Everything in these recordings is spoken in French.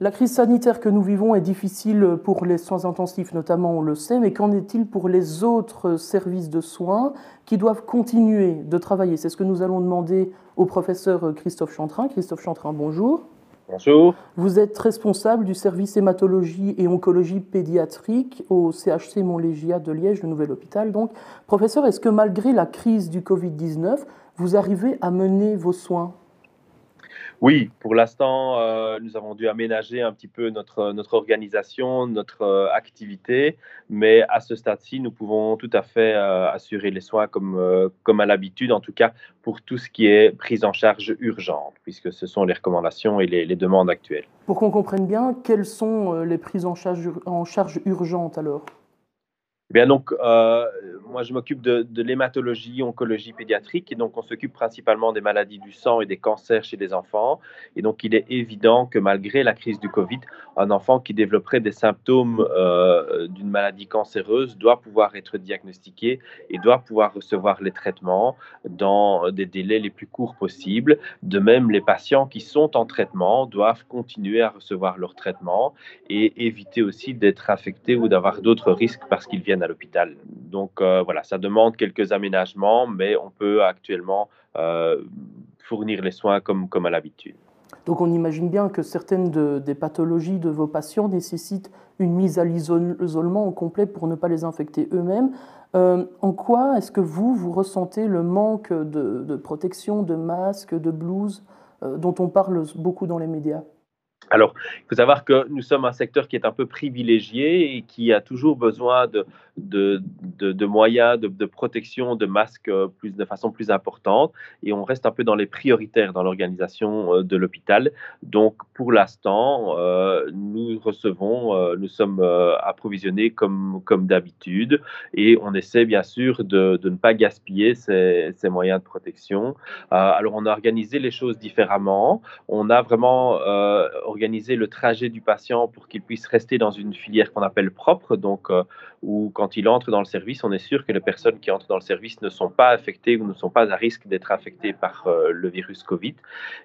La crise sanitaire que nous vivons est difficile pour les soins intensifs, notamment, on le sait, mais qu'en est-il pour les autres services de soins qui doivent continuer de travailler? C'est ce que nous allons demander au professeur Christophe Chantrin. Christophe Chantrin, bonjour. Bonjour. Vous êtes responsable du service hématologie et oncologie pédiatrique au CHC Montlégia de Liège, le nouvel hôpital. Donc, professeur, est-ce que malgré la crise du Covid-19, vous arrivez à mener vos soins? Oui, pour l'instant, euh, nous avons dû aménager un petit peu notre, notre organisation, notre euh, activité, mais à ce stade-ci, nous pouvons tout à fait euh, assurer les soins comme, comme à l'habitude, en tout cas pour tout ce qui est prise en charge urgente, puisque ce sont les recommandations et les, les demandes actuelles. Pour qu'on comprenne bien, quelles sont les prises en charge, en charge urgentes alors? Donc, euh, moi je m'occupe de, l'hématologie, oncologie pédiatrique, et donc on s'occupe principalement des maladies du sang et des cancers chez les enfants. Et donc il est évident que malgré la crise du Covid, un enfant qui développerait des symptômes euh, d'une maladie cancéreuse doit pouvoir être diagnostiqué et doit pouvoir recevoir les traitements dans des délais les plus courts possibles. De même, les patients qui sont en traitement doivent continuer à recevoir leur traitement et éviter aussi d'être affectés ou d'avoir d'autres risques parce qu'ils viennent à l'hôpital. Donc euh, voilà, ça demande quelques aménagements, mais on peut actuellement euh, fournir les soins comme, comme à l'habitude. Donc on imagine bien que certaines des pathologies de vos patients nécessitent une mise à l'isolement complet pour ne pas les infecter eux-mêmes. Euh, en quoi est-ce que vous, vous ressentez le manque de, protection, de masques, de blouses dont on parle beaucoup dans les médias? Alors, il faut savoir que nous sommes un secteur qui est un peu privilégié et qui a toujours besoin de, moyens de, protection, de masques euh, plus, de façon plus importante. Et on reste un peu dans les prioritaires dans l'organisation euh, de l'hôpital. Donc, pour l'instant, euh, nous recevons, nous sommes approvisionnés comme, comme d'habitude. Et on essaie bien sûr de, ne pas gaspiller ces, ces, moyens de protection. alors, on a organisé les choses différemment. On a vraiment organisé le trajet du patient pour qu'il puisse rester dans une filière qu'on appelle propre. Donc, où quand il entre dans le service, on est sûr que les personnes qui entrent dans le service ne sont pas affectées ou ne sont pas à risque d'être affectées par euh, le virus Covid.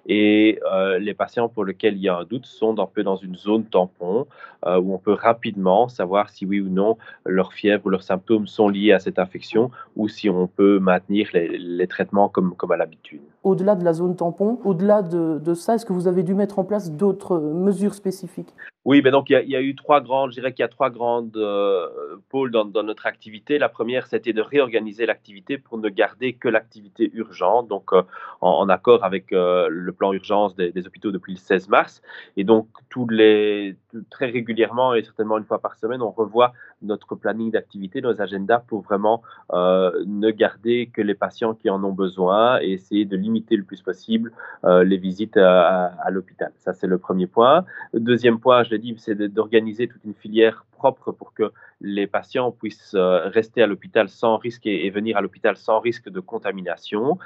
Et euh, les patients pour lesquels il y a un doute sont un peu dans une zone tampon euh, où on peut rapidement savoir si oui ou non leur fièvre ou leurs symptômes sont liés à cette infection ou si on peut maintenir les, traitements comme, comme à l'habitude. Au-delà de la zone tampon, au-delà de, de ça, est-ce que vous avez dû mettre en place d'autres mesures spécifiques oui, ben donc il y, a, eu trois grandes, je dirais qu'il y a trois grandes euh, pôles dans, notre activité. La première, c'était de réorganiser l'activité pour ne garder que l'activité urgente, donc euh, en, accord avec euh, le plan urgence des, hôpitaux depuis le 16 mars. Et donc tous les, très régulièrement et certainement une fois par semaine, on revoit notre planning d'activité, nos agendas pour vraiment ne garder que les patients qui en ont besoin et essayer de limiter le plus possible les visites à, à l'hôpital. Ça, c'est le premier point. Deuxième point, je l'ai dit, c'est d'organiser toute une filière propre pour que les patients puissent euh, rester à l'hôpital sans risque et, venir à l'hôpital sans risque de contamination,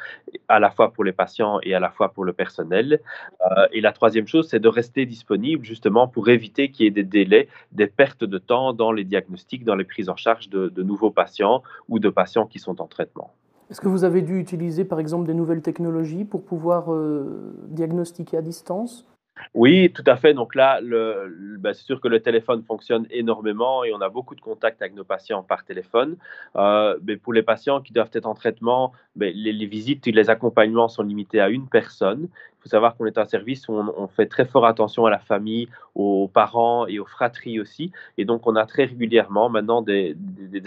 à la fois pour les patients et à la fois pour le personnel. Euh, et la troisième chose, c'est de rester disponible justement pour éviter qu'il y ait des délais, des pertes de temps dans les diagnostics, dans les prises en charge de, nouveaux patients ou de patients qui sont en traitement. Est-ce que vous avez dû utiliser par exemple des nouvelles technologies pour pouvoir euh, diagnostiquer à distance? Oui, tout à fait. Donc là, ben, c'est sûr que le téléphone fonctionne énormément et on a beaucoup de contacts avec nos patients par téléphone. Euh, mais pour les patients qui doivent être en traitement, ben, les, les, visites et les accompagnements sont limités à une personne faut savoir qu'on est un service où on, fait très fort attention à la famille, aux parents et aux fratries aussi. Et donc, on a très régulièrement maintenant des,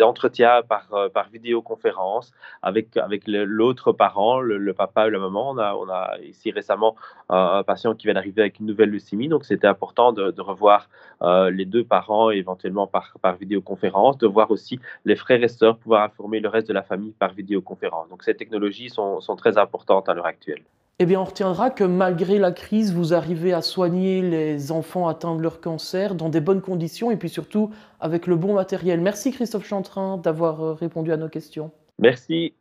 entretiens par, euh, par vidéoconférence avec, l'autre parent, le, papa ou la maman. On a, ici récemment un, patient qui vient d'arriver avec une nouvelle leucémie. Donc, c'était important de, revoir euh, les deux parents éventuellement par, vidéoconférence, de voir aussi les frères et sœurs pouvoir informer le reste de la famille par vidéoconférence. Donc, ces technologies sont très importantes à l'heure actuelle. Eh bien, on retiendra que malgré la crise, vous arrivez à soigner les enfants atteints de leur cancer dans des bonnes conditions et puis surtout avec le bon matériel. Merci Christophe Chantrin d'avoir euh, répondu à nos questions. Merci.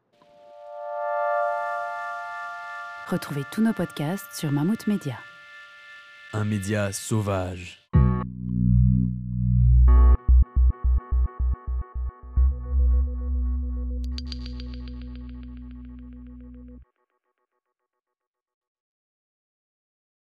Retrouvez tous nos podcasts sur Mammouth Media. Un média sauvage.